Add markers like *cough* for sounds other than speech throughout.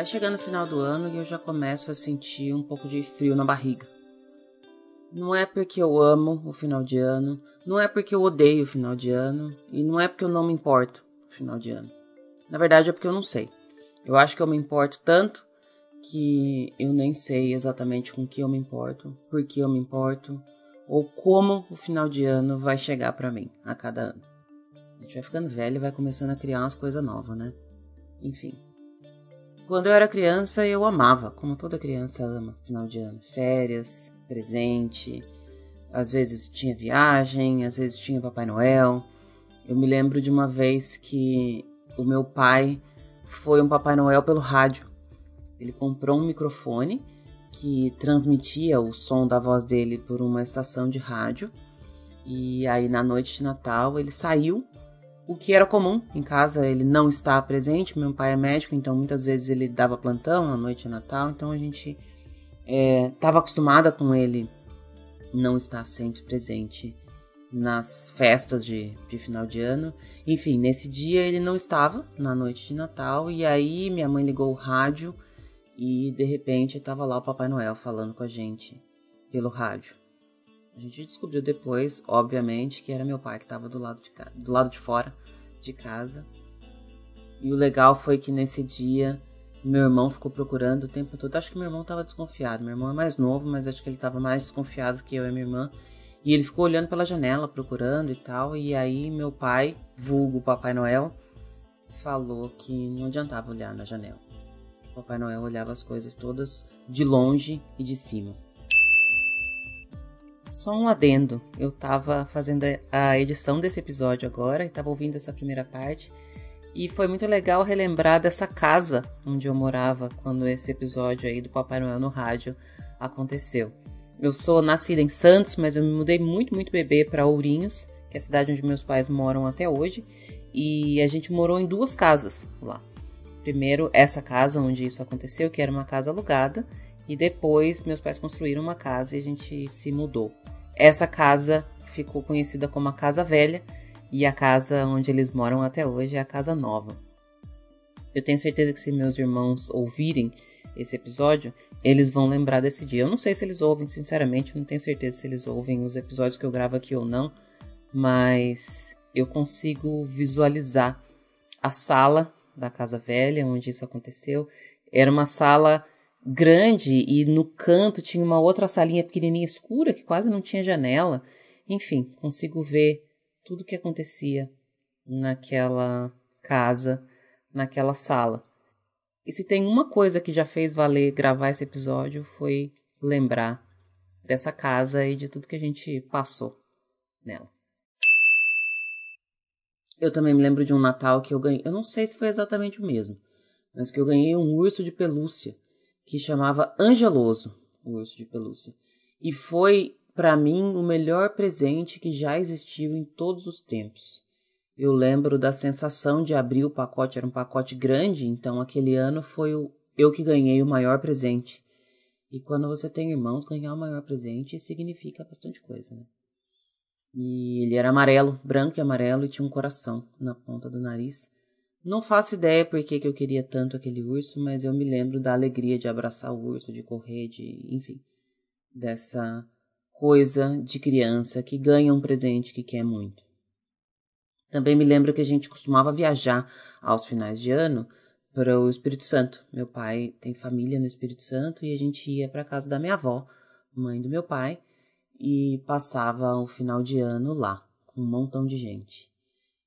Vai chegando o final do ano e eu já começo a sentir um pouco de frio na barriga. Não é porque eu amo o final de ano, não é porque eu odeio o final de ano e não é porque eu não me importo o final de ano. Na verdade é porque eu não sei. Eu acho que eu me importo tanto que eu nem sei exatamente com que eu me importo, por que eu me importo ou como o final de ano vai chegar para mim a cada ano. A gente vai ficando velho e vai começando a criar umas coisas novas, né? Enfim. Quando eu era criança, eu amava, como toda criança ama, final de ano. Férias, presente, às vezes tinha viagem, às vezes tinha Papai Noel. Eu me lembro de uma vez que o meu pai foi um Papai Noel pelo rádio. Ele comprou um microfone que transmitia o som da voz dele por uma estação de rádio. E aí na noite de Natal ele saiu o que era comum em casa, ele não está presente. Meu pai é médico, então muitas vezes ele dava plantão na noite de Natal, então a gente estava é, acostumada com ele não estar sempre presente nas festas de, de final de ano. Enfim, nesse dia ele não estava na noite de Natal, e aí minha mãe ligou o rádio e de repente estava lá o Papai Noel falando com a gente pelo rádio. A gente descobriu depois, obviamente, que era meu pai que estava do lado de do lado de fora de casa. E o legal foi que nesse dia meu irmão ficou procurando o tempo todo. Acho que meu irmão estava desconfiado. Meu irmão é mais novo, mas acho que ele estava mais desconfiado que eu e minha irmã. E ele ficou olhando pela janela, procurando e tal. E aí meu pai, vulgo Papai Noel, falou que não adiantava olhar na janela. Papai Noel olhava as coisas todas de longe e de cima. Só um adendo. Eu tava fazendo a edição desse episódio agora e tava ouvindo essa primeira parte. E foi muito legal relembrar dessa casa onde eu morava quando esse episódio aí do Papai Noel no rádio aconteceu. Eu sou nascida em Santos, mas eu me mudei muito, muito bebê para Ourinhos, que é a cidade onde meus pais moram até hoje. E a gente morou em duas casas lá. Primeiro, essa casa onde isso aconteceu, que era uma casa alugada, e depois meus pais construíram uma casa e a gente se mudou. Essa casa ficou conhecida como a Casa Velha e a casa onde eles moram até hoje é a Casa Nova. Eu tenho certeza que se meus irmãos ouvirem esse episódio, eles vão lembrar desse dia. Eu não sei se eles ouvem, sinceramente, não tenho certeza se eles ouvem os episódios que eu gravo aqui ou não, mas eu consigo visualizar a sala da Casa Velha onde isso aconteceu. Era uma sala grande e no canto tinha uma outra salinha pequenininha escura que quase não tinha janela. Enfim, consigo ver tudo o que acontecia naquela casa, naquela sala. E se tem uma coisa que já fez valer gravar esse episódio foi lembrar dessa casa e de tudo que a gente passou nela. Eu também me lembro de um Natal que eu ganhei. Eu não sei se foi exatamente o mesmo, mas que eu ganhei um urso de pelúcia que chamava Angeloso, o urso de pelúcia. E foi, para mim, o melhor presente que já existiu em todos os tempos. Eu lembro da sensação de abrir o pacote, era um pacote grande, então aquele ano foi o, eu que ganhei o maior presente. E quando você tem irmãos, ganhar o maior presente significa bastante coisa, né? E ele era amarelo, branco e amarelo, e tinha um coração na ponta do nariz. Não faço ideia por que, que eu queria tanto aquele urso, mas eu me lembro da alegria de abraçar o urso, de correr, de. enfim. Dessa coisa de criança que ganha um presente que quer muito. Também me lembro que a gente costumava viajar aos finais de ano para o Espírito Santo. Meu pai tem família no Espírito Santo e a gente ia para a casa da minha avó, mãe do meu pai, e passava o final de ano lá, com um montão de gente.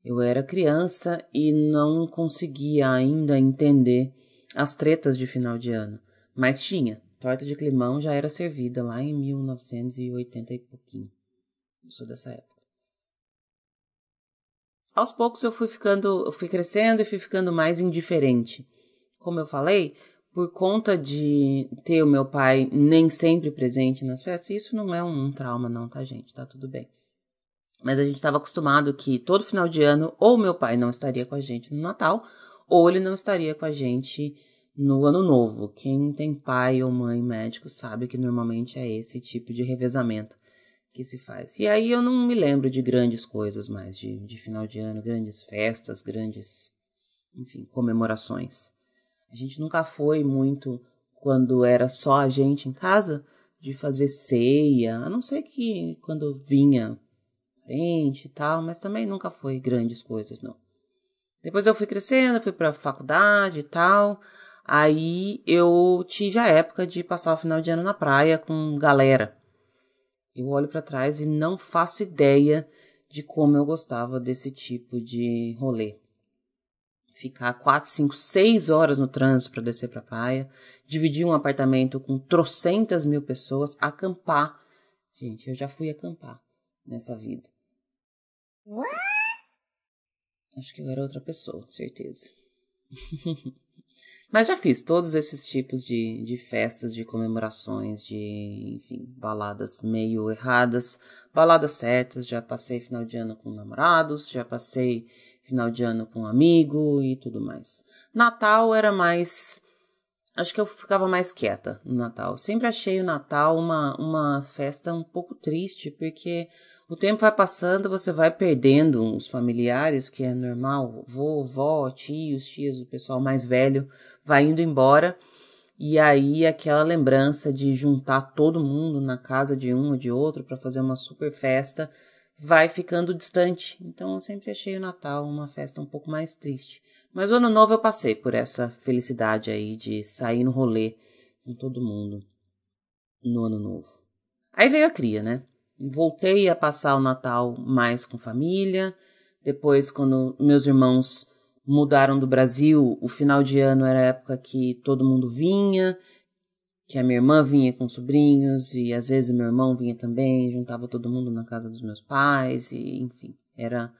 Eu era criança e não conseguia ainda entender as tretas de final de ano, mas tinha. Torta de climão já era servida lá em 1980 e pouquinho. Eu sou dessa época. Aos poucos eu fui ficando, eu fui crescendo e fui ficando mais indiferente. Como eu falei, por conta de ter o meu pai nem sempre presente nas festas, isso não é um trauma não, tá gente? Tá tudo bem. Mas a gente estava acostumado que todo final de ano, ou meu pai não estaria com a gente no Natal, ou ele não estaria com a gente no Ano Novo. Quem tem pai ou mãe médico sabe que normalmente é esse tipo de revezamento que se faz. E aí eu não me lembro de grandes coisas mais, de, de final de ano, grandes festas, grandes, enfim, comemorações. A gente nunca foi muito quando era só a gente em casa de fazer ceia, a não ser que quando vinha frente e tal, mas também nunca foi grandes coisas, não. Depois eu fui crescendo, fui pra faculdade e tal. Aí eu tive a época de passar o final de ano na praia com galera. Eu olho para trás e não faço ideia de como eu gostava desse tipo de rolê ficar quatro, cinco, seis horas no trânsito para descer para a praia, dividir um apartamento com trocentas mil pessoas, acampar. Gente, eu já fui acampar nessa vida. Acho que eu era outra pessoa, certeza. *laughs* Mas já fiz todos esses tipos de, de festas, de comemorações, de, enfim, baladas meio erradas, baladas certas. Já passei final de ano com namorados, já passei final de ano com um amigo e tudo mais. Natal era mais. Acho que eu ficava mais quieta no Natal. Sempre achei o Natal uma, uma festa um pouco triste, porque o tempo vai passando, você vai perdendo os familiares, que é normal. Vovó, tios, tias, o pessoal mais velho vai indo embora. E aí aquela lembrança de juntar todo mundo na casa de um ou de outro para fazer uma super festa vai ficando distante. Então eu sempre achei o Natal uma festa um pouco mais triste. Mas o Ano Novo eu passei por essa felicidade aí de sair no rolê com todo mundo no Ano Novo. Aí veio a cria, né? Voltei a passar o Natal mais com família. Depois, quando meus irmãos mudaram do Brasil, o final de ano era a época que todo mundo vinha que a minha irmã vinha com sobrinhos e às vezes meu irmão vinha também, juntava todo mundo na casa dos meus pais e enfim, era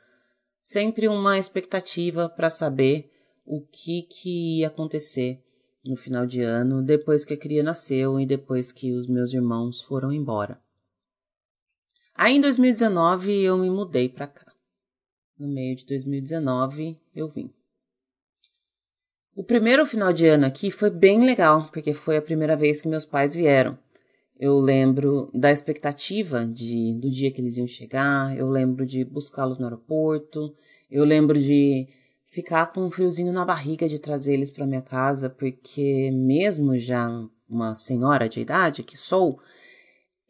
sempre uma expectativa para saber o que que ia acontecer no final de ano, depois que a cria nasceu e depois que os meus irmãos foram embora. Aí em 2019 eu me mudei para cá. No meio de 2019 eu vim. O primeiro final de ano aqui foi bem legal, porque foi a primeira vez que meus pais vieram. Eu lembro da expectativa de do dia que eles iam chegar, eu lembro de buscá-los no aeroporto, eu lembro de ficar com um friozinho na barriga de trazer eles para minha casa, porque mesmo já uma senhora de idade que sou,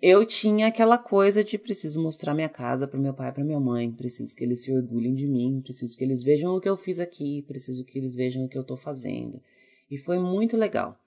eu tinha aquela coisa de preciso mostrar minha casa para meu pai e para minha mãe, preciso que eles se orgulhem de mim, preciso que eles vejam o que eu fiz aqui, preciso que eles vejam o que eu estou fazendo. E foi muito legal.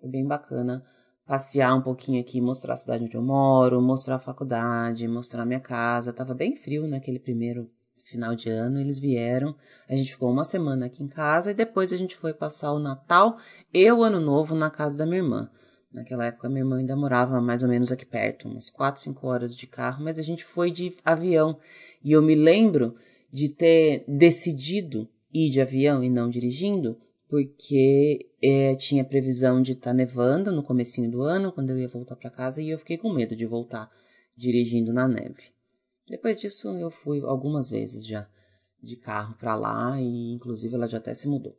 Foi bem bacana passear um pouquinho aqui, mostrar a cidade onde eu moro, mostrar a faculdade, mostrar minha casa. Tava bem frio naquele primeiro final de ano, eles vieram. A gente ficou uma semana aqui em casa e depois a gente foi passar o Natal e o Ano Novo na casa da minha irmã. Naquela época, minha irmã ainda morava mais ou menos aqui perto, umas 4, 5 horas de carro, mas a gente foi de avião. E eu me lembro de ter decidido ir de avião e não dirigindo, porque é, tinha previsão de estar tá nevando no comecinho do ano, quando eu ia voltar para casa, e eu fiquei com medo de voltar dirigindo na neve. Depois disso, eu fui algumas vezes já de carro para lá, e inclusive ela já até se mudou.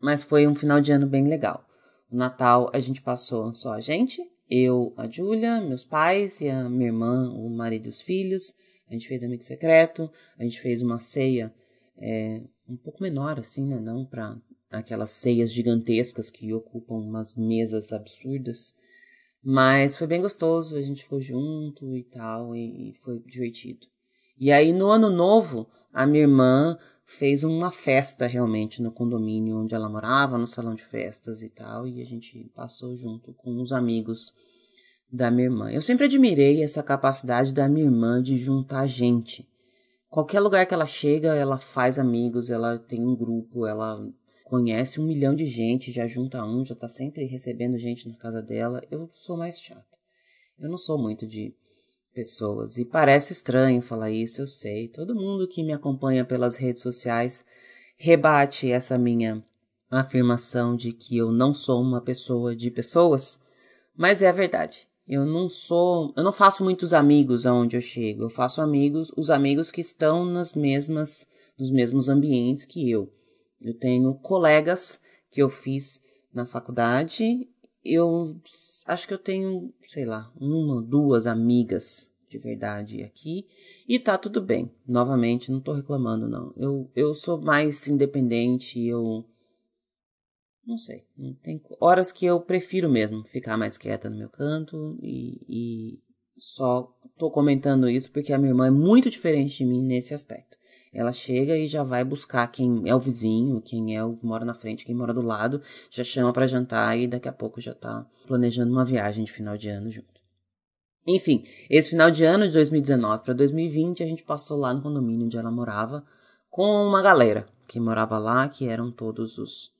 Mas foi um final de ano bem legal. Natal a gente passou só a gente, eu, a Júlia, meus pais e a minha irmã, o marido e os filhos. A gente fez amigo secreto, a gente fez uma ceia é, um pouco menor, assim, né? Não para aquelas ceias gigantescas que ocupam umas mesas absurdas. Mas foi bem gostoso, a gente ficou junto e tal, e, e foi divertido. E aí no ano novo, a minha irmã fez uma festa realmente no condomínio onde ela morava, no salão de festas e tal, e a gente passou junto com os amigos da minha irmã. Eu sempre admirei essa capacidade da minha irmã de juntar gente. Qualquer lugar que ela chega, ela faz amigos, ela tem um grupo, ela conhece um milhão de gente, já junta um, já tá sempre recebendo gente na casa dela. Eu sou mais chata. Eu não sou muito de pessoas. E parece estranho falar isso, eu sei. Todo mundo que me acompanha pelas redes sociais rebate essa minha afirmação de que eu não sou uma pessoa de pessoas, mas é a verdade. Eu não sou, eu não faço muitos amigos aonde eu chego. Eu faço amigos, os amigos que estão nas mesmas, nos mesmos ambientes que eu. Eu tenho colegas que eu fiz na faculdade eu acho que eu tenho, sei lá, uma, duas amigas de verdade aqui e tá tudo bem. Novamente, não tô reclamando não. Eu eu sou mais independente, eu Não sei. Tem horas que eu prefiro mesmo ficar mais quieta no meu canto e, e só tô comentando isso porque a minha irmã é muito diferente de mim nesse aspecto. Ela chega e já vai buscar quem é o vizinho, quem é o que mora na frente, quem mora do lado, já chama para jantar e daqui a pouco já tá planejando uma viagem de final de ano junto. Enfim, esse final de ano de 2019 para 2020 a gente passou lá no condomínio onde ela morava com uma galera que morava lá, que eram todos os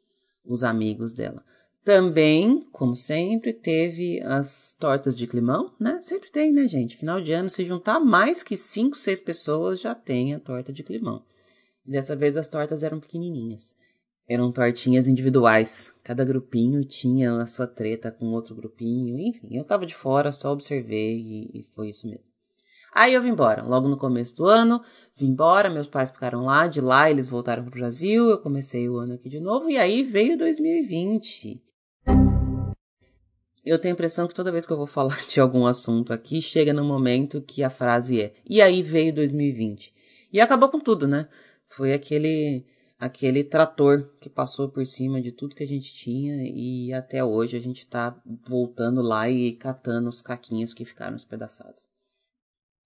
os amigos dela. Também, como sempre, teve as tortas de climão, né? Sempre tem, né, gente? Final de ano, se juntar mais que cinco, seis pessoas, já tem a torta de climão. dessa vez as tortas eram pequenininhas. Eram tortinhas individuais. Cada grupinho tinha a sua treta com outro grupinho. Enfim, eu tava de fora, só observei e, e foi isso mesmo. Aí eu vim embora, logo no começo do ano, vim embora, meus pais ficaram lá, de lá eles voltaram para o Brasil, eu comecei o ano aqui de novo, e aí veio 2020. Eu tenho a impressão que toda vez que eu vou falar *laughs* de algum assunto aqui, chega no momento que a frase é: "E aí veio 2020". E acabou com tudo, né? Foi aquele aquele trator que passou por cima de tudo que a gente tinha e até hoje a gente tá voltando lá e catando os caquinhos que ficaram espedaçados.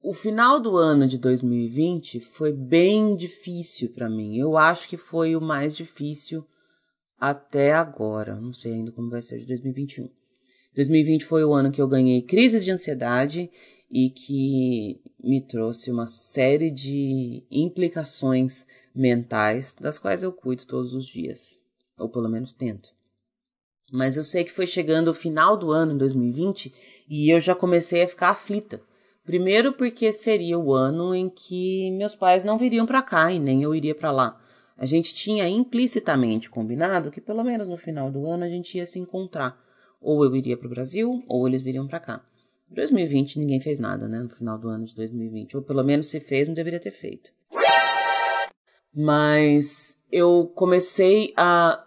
O final do ano de 2020 foi bem difícil para mim. Eu acho que foi o mais difícil até agora. Não sei ainda como vai ser de 2021. 2020 foi o ano que eu ganhei crises de ansiedade e que me trouxe uma série de implicações mentais das quais eu cuido todos os dias, ou pelo menos tento. Mas eu sei que foi chegando o final do ano em 2020 e eu já comecei a ficar aflita Primeiro porque seria o ano em que meus pais não viriam para cá e nem eu iria para lá. A gente tinha implicitamente combinado que pelo menos no final do ano a gente ia se encontrar. Ou eu iria para o Brasil, ou eles viriam para cá. Em 2020 ninguém fez nada, né? No final do ano de 2020. Ou pelo menos se fez, não deveria ter feito. Mas eu comecei a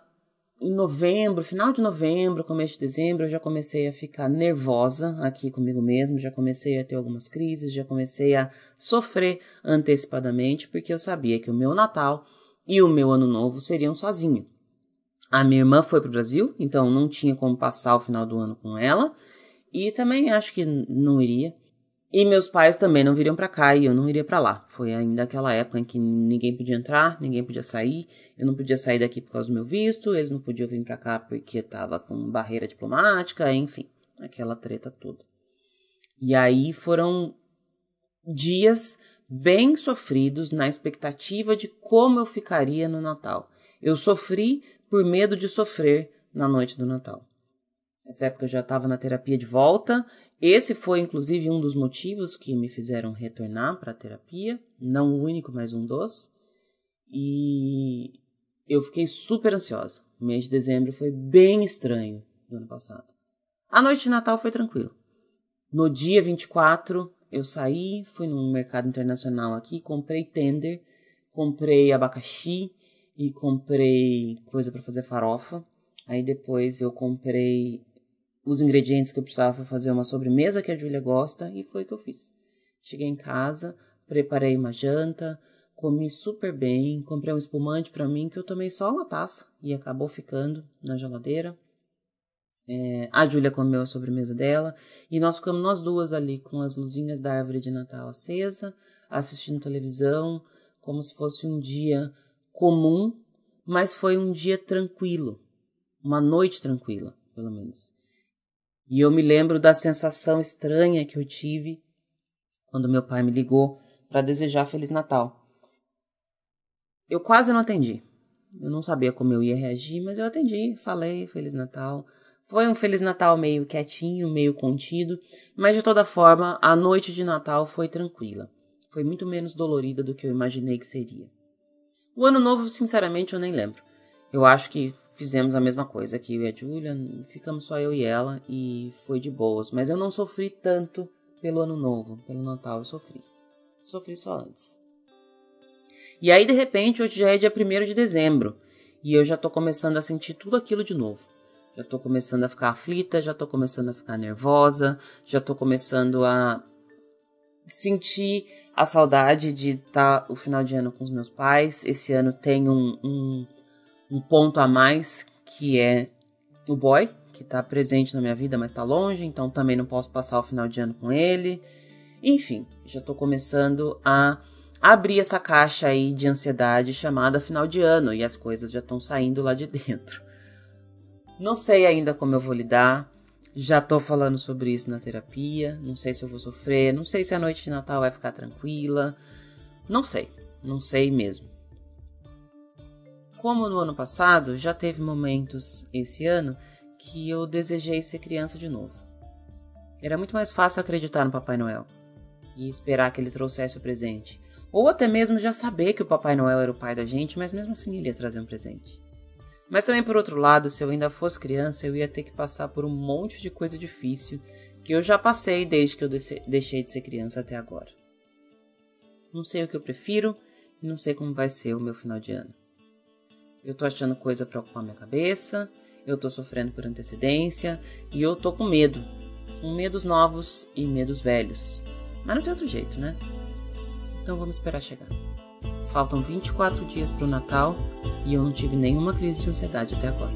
em novembro, final de novembro, começo de dezembro, eu já comecei a ficar nervosa aqui comigo mesmo, já comecei a ter algumas crises, já comecei a sofrer antecipadamente, porque eu sabia que o meu Natal e o meu Ano Novo seriam sozinho. A minha irmã foi para o Brasil, então não tinha como passar o final do ano com ela, e também acho que não iria. E meus pais também não viriam para cá e eu não iria para lá. Foi ainda aquela época em que ninguém podia entrar, ninguém podia sair. Eu não podia sair daqui por causa do meu visto, eles não podiam vir para cá porque tava com barreira diplomática, enfim, aquela treta toda. E aí foram dias bem sofridos na expectativa de como eu ficaria no Natal. Eu sofri por medo de sofrer na noite do Natal. Nessa época eu já estava na terapia de volta. Esse foi, inclusive, um dos motivos que me fizeram retornar para a terapia. Não o único, mas um dos. E eu fiquei super ansiosa. O mês de dezembro foi bem estranho do ano passado. A noite de Natal foi tranquilo. No dia 24, eu saí, fui num mercado internacional aqui, comprei tender, comprei abacaxi e comprei coisa para fazer farofa. Aí depois eu comprei os ingredientes que eu precisava para fazer uma sobremesa que a Júlia gosta e foi o que eu fiz. Cheguei em casa, preparei uma janta, comi super bem, comprei um espumante para mim que eu tomei só uma taça e acabou ficando na geladeira. É, a Júlia comeu a sobremesa dela e nós ficamos nós duas ali com as luzinhas da árvore de Natal acesa, assistindo televisão, como se fosse um dia comum, mas foi um dia tranquilo, uma noite tranquila, pelo menos. E eu me lembro da sensação estranha que eu tive quando meu pai me ligou para desejar Feliz Natal. Eu quase não atendi. Eu não sabia como eu ia reagir, mas eu atendi, falei Feliz Natal. Foi um Feliz Natal meio quietinho, meio contido, mas de toda forma, a noite de Natal foi tranquila. Foi muito menos dolorida do que eu imaginei que seria. O Ano Novo, sinceramente, eu nem lembro. Eu acho que fizemos a mesma coisa que eu e a Julia, ficamos só eu e ela e foi de boas. Mas eu não sofri tanto pelo ano novo, pelo Natal, eu sofri. Sofri só antes. E aí, de repente, hoje já é dia 1 de dezembro e eu já tô começando a sentir tudo aquilo de novo. Já tô começando a ficar aflita, já tô começando a ficar nervosa, já tô começando a sentir a saudade de estar tá o final de ano com os meus pais. Esse ano tem um, um um ponto a mais que é o boy, que está presente na minha vida, mas está longe, então também não posso passar o final de ano com ele. Enfim, já estou começando a abrir essa caixa aí de ansiedade chamada final de ano e as coisas já estão saindo lá de dentro. Não sei ainda como eu vou lidar. Já tô falando sobre isso na terapia. Não sei se eu vou sofrer. Não sei se a noite de Natal vai ficar tranquila. Não sei. Não sei mesmo. Como no ano passado, já teve momentos esse ano que eu desejei ser criança de novo. Era muito mais fácil acreditar no Papai Noel e esperar que ele trouxesse o presente. Ou até mesmo já saber que o Papai Noel era o pai da gente, mas mesmo assim ele ia trazer um presente. Mas também, por outro lado, se eu ainda fosse criança, eu ia ter que passar por um monte de coisa difícil que eu já passei desde que eu deixei de ser criança até agora. Não sei o que eu prefiro e não sei como vai ser o meu final de ano. Eu tô achando coisa pra ocupar minha cabeça, eu tô sofrendo por antecedência e eu tô com medo. Com medos novos e medos velhos. Mas não tem outro jeito, né? Então vamos esperar chegar. Faltam 24 dias para o Natal e eu não tive nenhuma crise de ansiedade até agora.